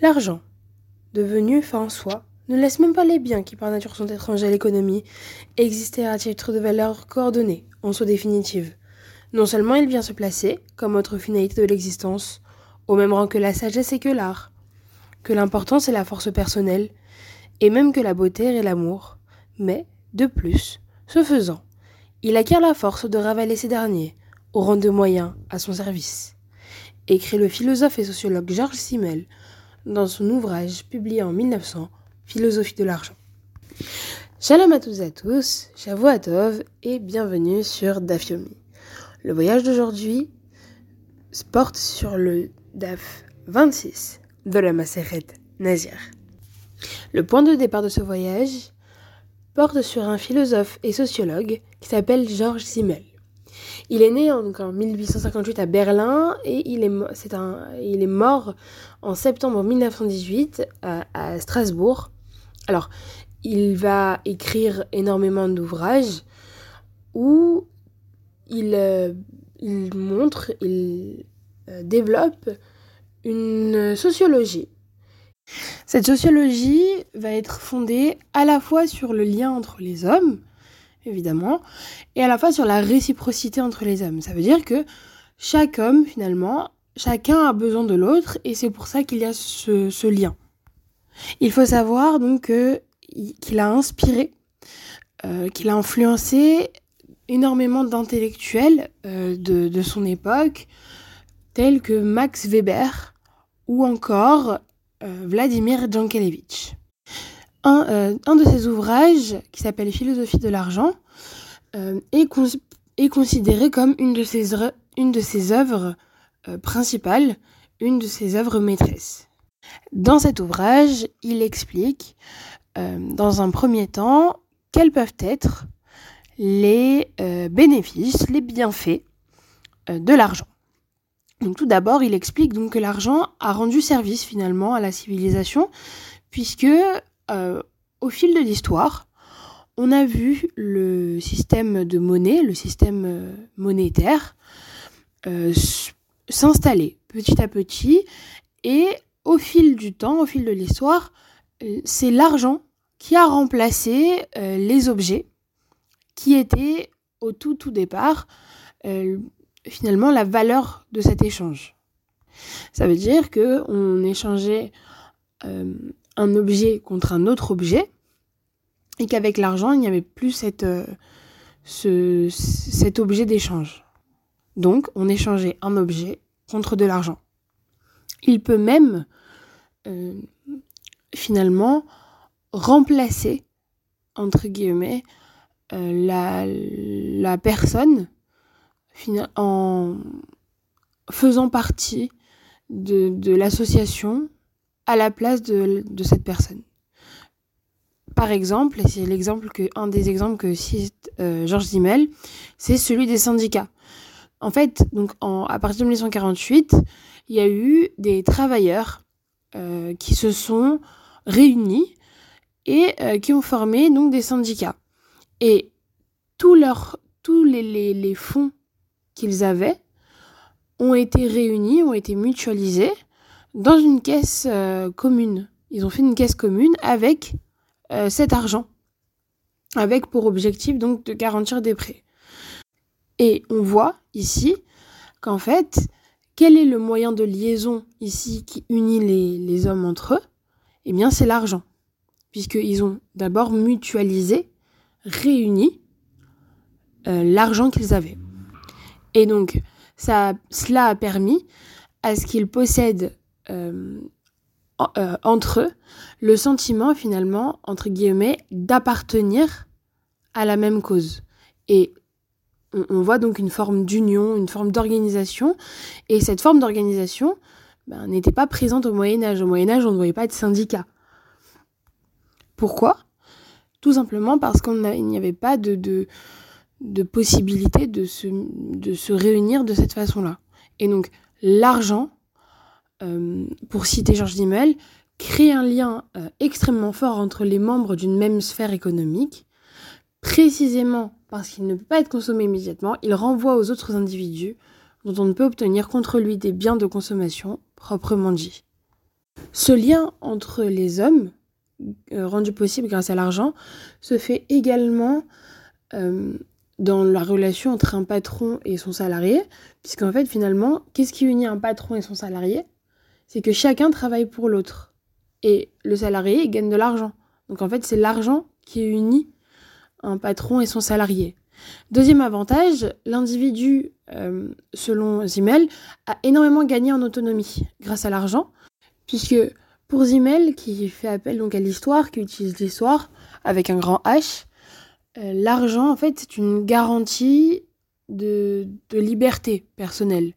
L'argent, devenu fin en soi, ne laisse même pas les biens qui par nature sont étrangers à l'économie exister à titre de valeur coordonnée, en soi définitive. Non seulement il vient se placer, comme autre finalité de l'existence, au même rang que la sagesse et que l'art, que l'importance et la force personnelle, et même que la beauté et l'amour, mais, de plus, ce faisant, il acquiert la force de ravaler ces derniers, au rang de moyens à son service. Écrit le philosophe et sociologue Georges Simmel dans son ouvrage publié en 1900, Philosophie de l'argent. Shalom à tous et à tous, et bienvenue sur Dafyomi. Le voyage d'aujourd'hui porte sur le Daf 26 de la Maseret Nazir. Le point de départ de ce voyage porte sur un philosophe et sociologue qui s'appelle Georges Simmel. Il est né en, en 1858 à Berlin et il est, un, il est mort en septembre 1918 à, à Strasbourg. Alors, il va écrire énormément d'ouvrages où il, euh, il montre, il euh, développe une sociologie. Cette sociologie va être fondée à la fois sur le lien entre les hommes, évidemment, et à la fois sur la réciprocité entre les hommes. Ça veut dire que chaque homme, finalement, chacun a besoin de l'autre, et c'est pour ça qu'il y a ce, lien. Il faut savoir donc qu'il a inspiré, euh, qu'il a influencé énormément d'intellectuels euh, de, son époque, tels que Max Weber ou encore euh, Vladimir Jankelevitch. Un, un, de ses ouvrages, qui s'appelle Philosophie de l'argent, est, est, considéré comme une de ses, une de ses œuvres principales, une de ses œuvres maîtresses. Dans cet ouvrage, il explique, dans un premier temps, quels peuvent être les euh, bénéfices, les bienfaits euh, de l'argent. Donc tout d'abord, il explique donc que l'argent a rendu service finalement à la civilisation, puisque euh, au fil de l'histoire, on a vu le système de monnaie, le système monétaire, s'installer petit à petit, et au fil du temps, au fil de l'histoire, c'est l'argent qui a remplacé les objets qui était au tout tout départ euh, finalement la valeur de cet échange. Ça veut dire que on échangeait euh, un objet contre un autre objet et qu'avec l'argent il n'y avait plus euh, ce, cet objet d'échange. Donc on échangeait un objet contre de l'argent. Il peut même finalement remplacer entre guillemets euh, la, personne en faisant partie de l'association à la place de, de, cette personne. Par exemple, et c'est l'exemple que un des exemples que cite euh, Georges Zimmel, c'est celui des syndicats. En fait, donc en, à partir de 1948, il y a eu des travailleurs euh, qui se sont réunis et euh, qui ont formé donc des syndicats. Et tous, leurs, tous les, les, fonds qu'ils avaient ont été réunis, ont été mutualisés dans une caisse euh, commune. Ils ont fait une caisse commune avec euh, cet argent, avec pour objectif donc de garantir des prêts. Et on voit ici qu'en fait, quel est le moyen de liaison ici qui unit les, hommes entre eux? Eh bien, c'est l'argent, puisqu'ils ont d'abord mutualisé réuni euh, l'argent qu'ils avaient. Et donc, ça, cela a permis à ce qu'ils possèdent euh, euh, entre eux le sentiment finalement, entre guillemets, d'appartenir à la même cause. Et on, voit donc une forme d'union, une forme d'organisation. Et cette forme d'organisation ben, n'était pas présente au Moyen Âge. Au Moyen Âge, on ne voyait pas de syndicats. Pourquoi? Tout simplement parce qu'il n'y avait pas de, de, possibilité de se, de se réunir de cette façon-là. Et donc, l'argent, pour citer Georges Dimmel, crée un lien euh, extrêmement fort entre les membres d'une même sphère économique, précisément parce qu'il ne peut pas être consommé immédiatement, il renvoie aux autres individus dont on ne peut obtenir contre lui des biens de consommation proprement dit. Ce lien entre les hommes, euh, rendu possible grâce à l'argent, se fait également euh, dans la relation entre un patron et son salarié, puisqu'en fait finalement, qu'est-ce qui unit un patron et son salarié? C'est que chacun travaille pour l'autre. Et le salarié gagne de l'argent. Donc en fait, c'est l'argent qui unit un patron et son salarié. Deuxième avantage, l'individu, euh, selon Zimmel, a énormément gagné en autonomie grâce à l'argent, puisque pour Zimmel, qui fait appel donc à l'histoire, qui utilise l'histoire avec un grand H, euh, l'argent, en fait, c'est une garantie de, liberté personnelle.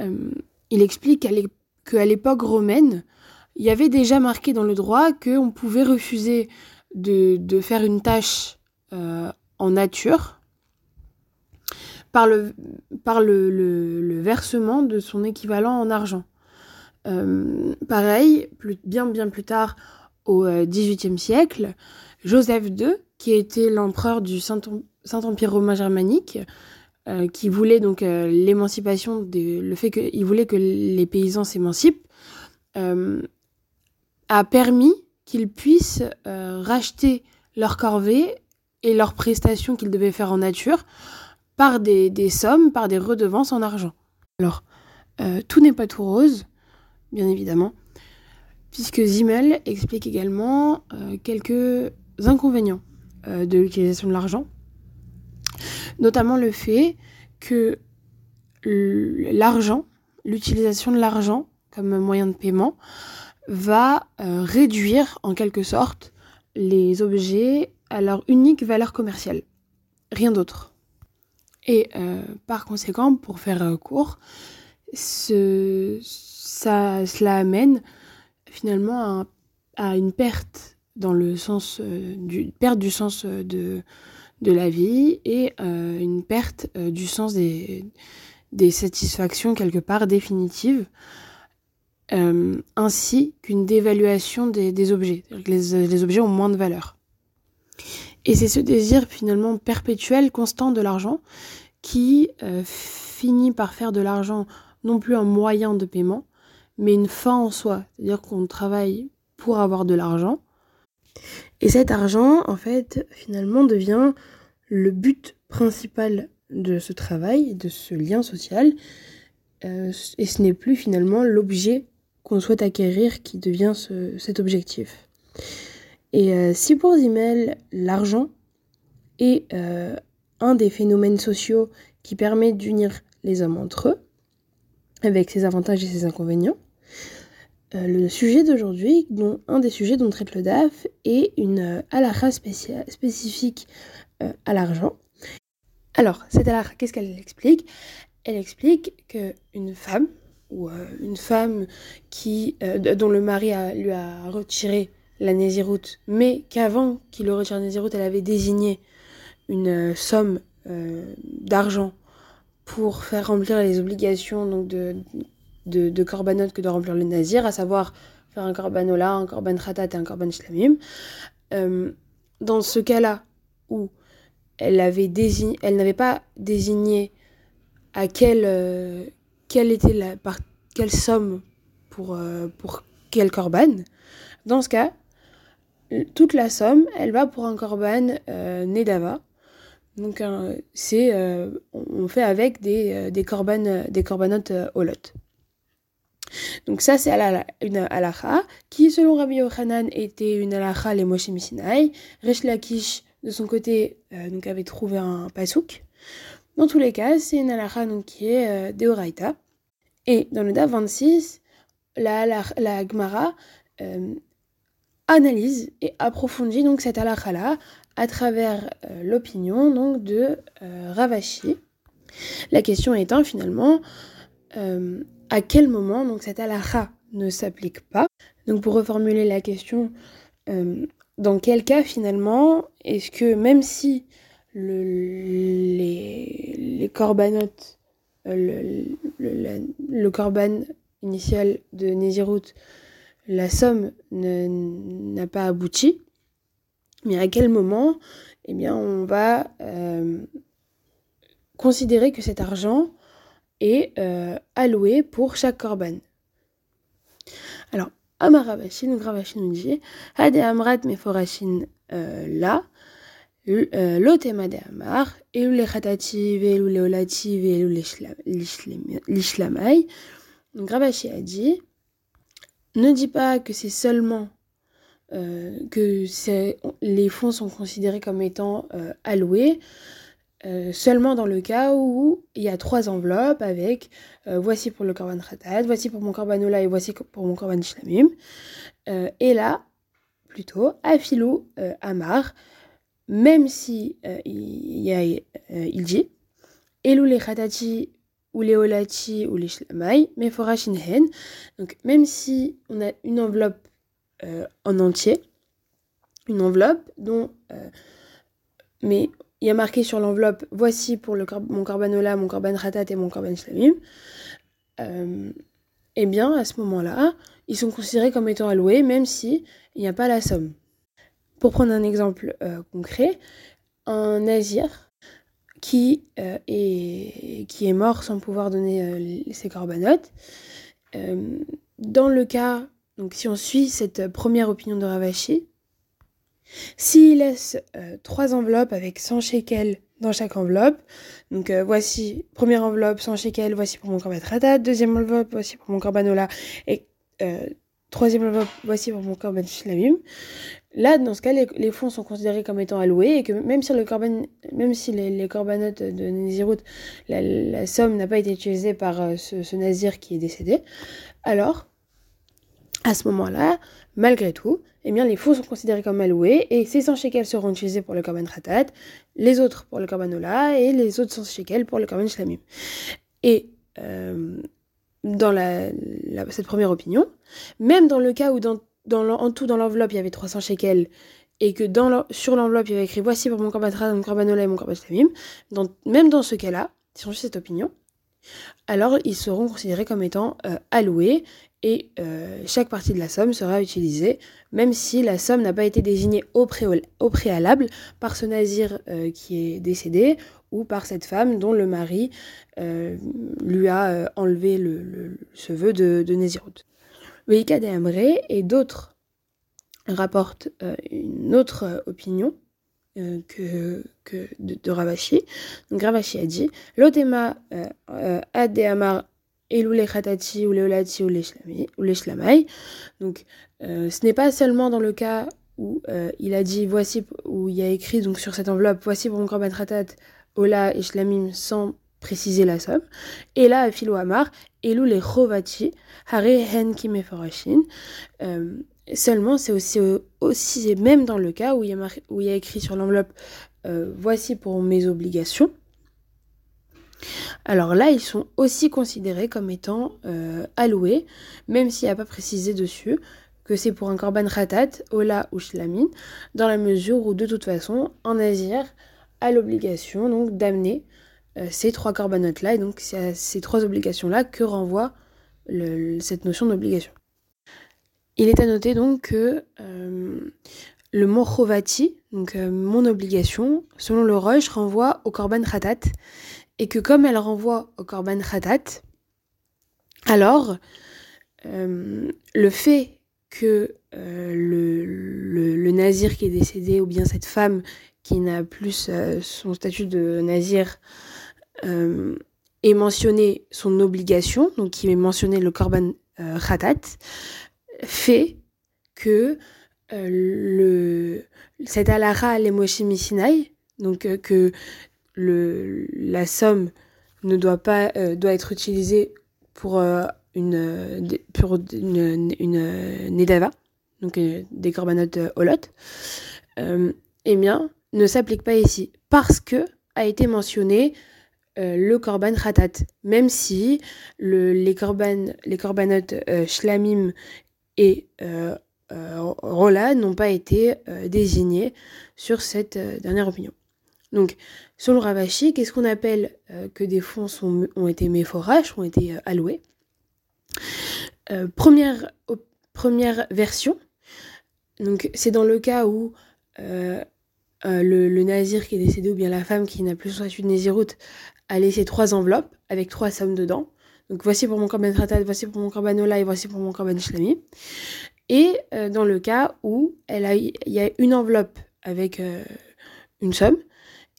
Euh, il explique qu'à l'époque romaine, il y avait déjà marqué dans le droit qu'on pouvait refuser de, faire une tâche euh, en nature par, le, versement de son équivalent en argent. pareil, bien bien plus tard, au XVIIIe siècle, Joseph II qui était l'empereur du Saint-Empire romain germanique, euh, qui voulait donc euh, l'émancipation, le fait qu'il voulait que les paysans s'émancipent, euh, a permis qu'ils puissent racheter leurs corvées et leurs prestations qu'ils devaient faire en nature par des, des, sommes, par des redevances en argent. Alors, tout n'est pas tout rose, bien évidemment, puisque Zimmel explique également quelques inconvénients de l'utilisation de l'argent. Notamment le fait que l'argent, l'utilisation de l'argent comme moyen de paiement, va euh, réduire en quelque sorte les objets à leur unique valeur commerciale. Rien d'autre. Et euh, par conséquent, pour faire court, ce, ça, cela amène finalement à une perte dans le sens euh, du perte du sens euh, de, de la vie et euh, une perte du sens des, des satisfactions quelque part définitives, ainsi qu'une dévaluation des, des objets. Les, les, objets ont moins de valeur. Et c'est ce désir finalement perpétuel, constant de l'argent, qui finit par faire de l'argent non plus un moyen de paiement, mais une fin en soi. C'est-à-dire qu'on travaille pour avoir de l'argent, et cet argent, en fait, finalement devient le but principal de ce travail, de ce lien social, euh, et ce n'est plus finalement l'objet qu'on souhaite acquérir qui devient cet objectif. Et euh, si pour Zimmel, l'argent est euh, un des phénomènes sociaux qui permet d'unir les hommes entre eux, avec ses avantages et ses inconvénients, euh, le sujet d'aujourd'hui, dont un des sujets dont traite le DAF, est une euh, halakha spécifique euh, à l'argent. Alors, cette halakha, qu'est-ce qu'elle explique? Elle explique qu'une femme, ou une femme qui, dont le mari lui a retiré la Néziroute, mais qu'avant qu'il le retire la Néziroute, elle avait désigné une somme d'argent pour faire remplir les obligations donc de, de korbanot que de remplir le nazir, à savoir faire un korbanola, un korban khatat et un korban shlamim. Euh, dans ce cas-là, où elle n'avait pas désigné à quelle, euh, quelle par, quelle somme pour, euh, pour quel korban, dans ce cas, toute la somme, elle va pour un korban nedava. Donc c'est on fait avec des des korban des korbanotes holot. Donc ça, c'est une halakha qui, selon Rabbi Yochanan, était une halakha les Moshe Misinaï. Resh Lakish, de son côté, euh, donc avait trouvé un pasouk. Dans tous les cas, c'est une halakha donc, qui est euh, Deoraita. Et dans le DA 26, la, la, Gemara euh, analyse et approfondit donc cette halakha-là à travers l'opinion donc de Ravashi. La question étant finalement à quel moment donc cette halakha ne s'applique pas. Donc pour reformuler la question, euh, dans quel cas finalement est-ce que même si le, les, corbanotes, euh, le, le, corban initial de Nézirut, la somme n'a pas abouti, mais à quel moment eh bien, on va euh, considérer que cet argent est euh, alloué pour chaque corban. Alors, Amar Ravashi, donc Ravashi nous dit Hade Amrat Meforashin là, Lotema de Amar, Elou le Khatati, Elou le Olati, Elou l'Ishlamai. Donc Ravashi a dit Ne dis pas que c'est seulement euh, que les fonds sont considérés comme étant euh, alloués euh, seulement dans le cas où il y a trois enveloppes avec voici pour le korban khatat, voici pour mon korbanola et voici pour mon korban shlamim. et là, plutôt, afilou amar, même si il, y a, dit, elou les khatati ou les olati ou les shlamai, mais forashinhen. Donc même si on a une enveloppe euh, en entier, une enveloppe dont... Euh, mais il y a marqué sur l'enveloppe, voici pour le, mon corbanola, mon corban ratat et mon corban shlamim. Euh, eh bien, à ce moment-là, ils sont considérés comme étant alloués, même si il n'y a pas la somme. Pour prendre un exemple concret, un nazir qui, est, qui est mort sans pouvoir donner ses corbanotes, dans le cas donc si on suit cette euh, première opinion de Ravashi, s'il laisse euh, trois enveloppes avec 100 shekels dans chaque enveloppe, donc euh, voici première enveloppe 100 shekels, voici pour mon korban ratat, deuxième enveloppe voici pour mon corbanola et troisième enveloppe voici pour mon korban shlamim. Là, dans ce cas, les, fonds sont considérés comme étant alloués et que même si, le même si les, corbanotes de Nézirut, la, somme n'a pas été utilisée par ce nazir qui est décédé, alors à ce moment-là, malgré tout, eh bien, les fous sont considérés comme alloués et ces 100 shekels seront utilisés pour le korban ratat, les autres pour le korban ola et les autres 100 shekels pour le korban shlamim. Et euh, dans cette première opinion, même dans le cas où en tout dans l'enveloppe il y avait 300 shekels et que sur l'enveloppe il y avait écrit voici pour mon korban ratat, mon korban ola et mon korban shlamim, même dans ce cas-là, si on suit cette opinion, alors ils seront considérés comme étant euh, alloués et euh, chaque partie de la somme sera utilisée, même si la somme n'a pas été désignée au, préalable par ce nazir euh, qui est décédé ou par cette femme dont le mari euh, lui a enlevé le, ce vœu de, de Nézirut. De Amré et d'autres rapportent une autre opinion que, que de, Ravashi. A dit L'otema ad Amar ou les khatati ou les olati ou les shlamai. Donc euh, ce n'est pas seulement dans le cas où euh, il a dit voici où il y a écrit donc sur cette enveloppe voici pour mon korban ratat ola et shlamim sans préciser la somme. Et là philo amar elou les chovati hare hen kimeforashin. Euh, seulement c'est aussi aussi même dans le cas où il y a écrit sur l'enveloppe voici pour mes obligations alors là, ils sont aussi considérés comme étant euh, alloués, même s'il n'y a pas précisé dessus que c'est pour un korban ratat, ola ou shlamine, dans la mesure où de toute façon, un nazir a l'obligation donc d'amener euh, ces trois corbanotes-là, et donc c'est à ces trois obligations-là que renvoie cette notion d'obligation. Il est à noter donc que euh, le mot chovati, donc mon obligation, selon le Roche, renvoie au korban ratat, et que comme elle renvoie au korban khatat, alors euh, le fait que euh, le, nazir qui est décédé ou bien cette femme qui n'a plus euh, son statut de nazir ait mentionné son obligation, donc qui ait mentionné le korban khatat, fait que le, cette alara les Sinai, donc que le, la somme ne doit pas euh, doit être utilisée pour euh, une pour une, nedava, donc euh, des corbanotes holot, eh bien ne s'applique pas ici parce que a été mentionné le korban khatat, même si le, les, korban, les corbanotes shlamim et rola n'ont pas été désignés sur cette dernière opinion. Donc, selon Ravashi, qu'est-ce qu'on appelle euh, que des fonds ont été méforages, ont été euh, alloués? Euh, première, première version, donc c'est dans le cas où le, nazir qui est décédé ou bien la femme qui n'a plus statut de naziroute a laissé trois enveloppes avec trois sommes dedans. Donc voici pour mon korban ratat, voici pour mon korban ola et voici pour mon korban shlami. Et dans le cas où il y a une enveloppe avec une somme,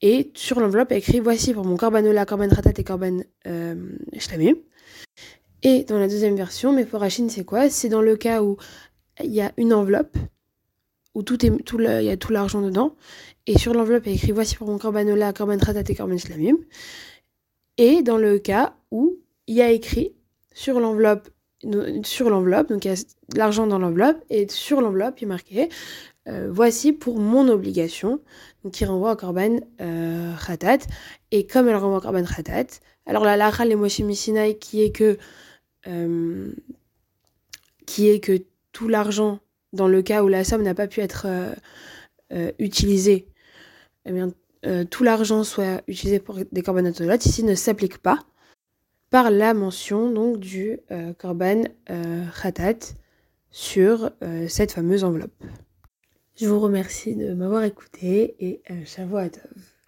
et sur l'enveloppe, il écrit Voici pour mon Ola, Korban Ratat et Korban Shlamim. Et dans la deuxième version, mais pour Hachin, c'est quoi? C'est dans le cas où il y a une enveloppe, où tout est, tout il y a tout l'argent dedans, et sur l'enveloppe, y a écrit Voici pour mon Ola, Korban Ratat et Korban Shlamim. Et dans le cas où il y a écrit sur l'enveloppe, sur l'enveloppe, donc il y a l'argent dans l'enveloppe, et sur l'enveloppe, il est marqué euh, voici pour mon obligation, qui renvoie à Korban euh, Khatat. Et comme elle renvoie à Korban Khatat, alors la Lacha les Moshe qui est que euh, tout l'argent, dans le cas où la somme n'a pas pu être utilisée, eh tout l'argent soit utilisé pour des korbanot ici ne s'applique pas par la mention donc du korban khatat sur cette fameuse enveloppe. Je vous remercie de m'avoir écouté et euh, Tov.